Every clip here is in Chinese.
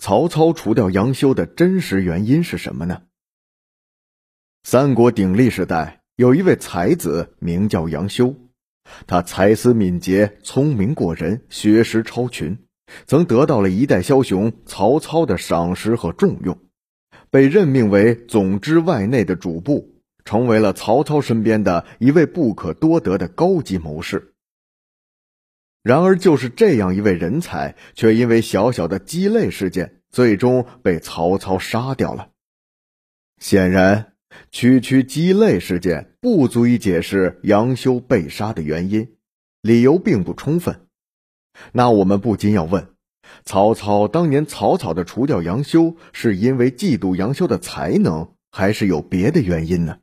曹操除掉杨修的真实原因是什么呢？三国鼎立时代，有一位才子名叫杨修，他才思敏捷，聪明过人，学识超群，曾得到了一代枭雄曹操的赏识和重用，被任命为总之外内的主簿，成为了曹操身边的一位不可多得的高级谋士。然而，就是这样一位人才，却因为小小的鸡肋事件，最终被曹操杀掉了。显然，区区鸡肋事件不足以解释杨修被杀的原因，理由并不充分。那我们不禁要问：曹操当年草草的除掉杨修，是因为嫉妒杨修的才能，还是有别的原因呢？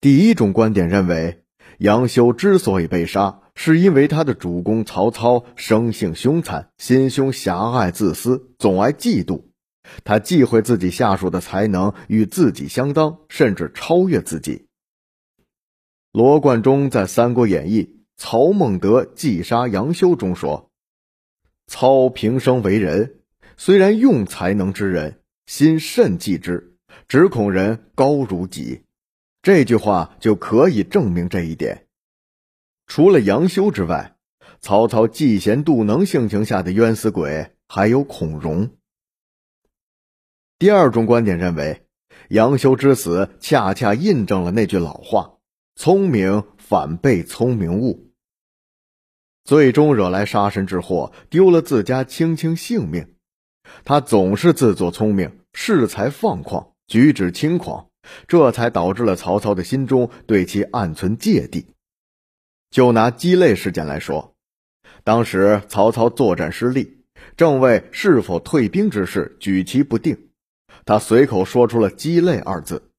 第一种观点认为，杨修之所以被杀。是因为他的主公曹操生性凶残，心胸狭隘、自私，总爱嫉妒。他忌讳自己下属的才能与自己相当，甚至超越自己。罗贯中在《三国演义·曹孟德计杀杨修》中说：“操平生为人，虽然用才能之人，心甚忌之，只恐人高如己。”这句话就可以证明这一点。除了杨修之外，曹操嫉贤妒能性情下的冤死鬼还有孔融。第二种观点认为，杨修之死恰恰印证了那句老话：“聪明反被聪明误”，最终惹来杀身之祸，丢了自家卿卿性命。他总是自作聪明，恃才放旷，举止轻狂，这才导致了曹操的心中对其暗存芥蒂。就拿鸡肋事件来说，当时曹操作战失利，正为是否退兵之事举棋不定。他随口说出了“鸡肋”二字，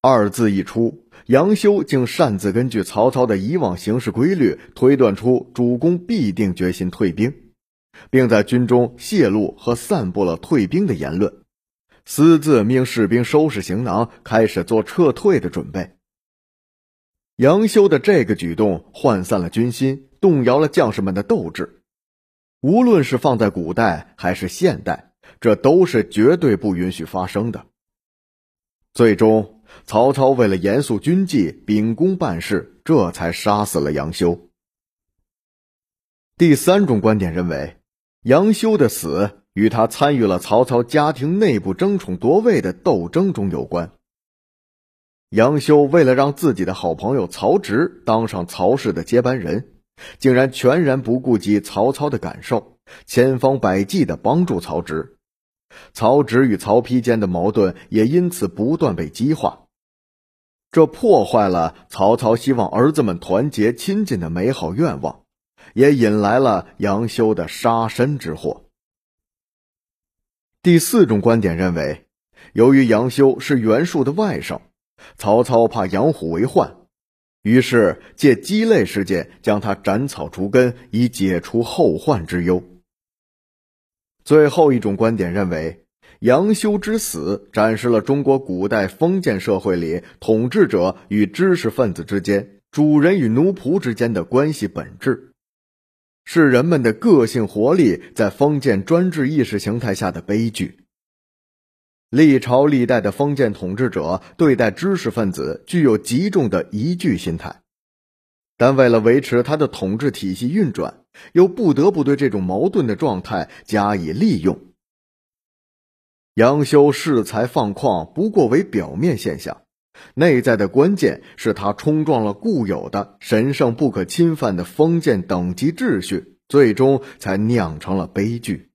二字一出，杨修竟擅自根据曹操的以往行事规律推断出主公必定决心退兵，并在军中泄露和散布了退兵的言论，私自命士兵收拾行囊，开始做撤退的准备。杨修的这个举动涣散了军心，动摇了将士们的斗志。无论是放在古代还是现代，这都是绝对不允许发生的。最终，曹操为了严肃军纪、秉公办事，这才杀死了杨修。第三种观点认为，杨修的死与他参与了曹操家庭内部争宠夺位的斗争中有关。杨修为了让自己的好朋友曹植当上曹氏的接班人，竟然全然不顾及曹操的感受，千方百计的帮助曹植。曹植与曹丕间的矛盾也因此不断被激化，这破坏了曹操希望儿子们团结亲近的美好愿望，也引来了杨修的杀身之祸。第四种观点认为，由于杨修是袁术的外甥。曹操怕养虎为患，于是借鸡肋事件将他斩草除根，以解除后患之忧。最后一种观点认为，杨修之死展示了中国古代封建社会里统治者与知识分子之间、主人与奴仆之间的关系本质，是人们的个性活力在封建专制意识形态下的悲剧。历朝历代的封建统治者对待知识分子具有极重的疑惧心态，但为了维持他的统治体系运转，又不得不对这种矛盾的状态加以利用。杨修恃才放旷不过为表面现象，内在的关键是他冲撞了固有的神圣不可侵犯的封建等级秩序，最终才酿成了悲剧。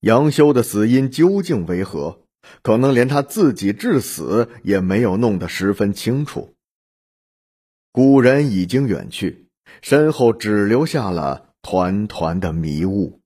杨修的死因究竟为何？可能连他自己致死也没有弄得十分清楚。古人已经远去，身后只留下了团团的迷雾。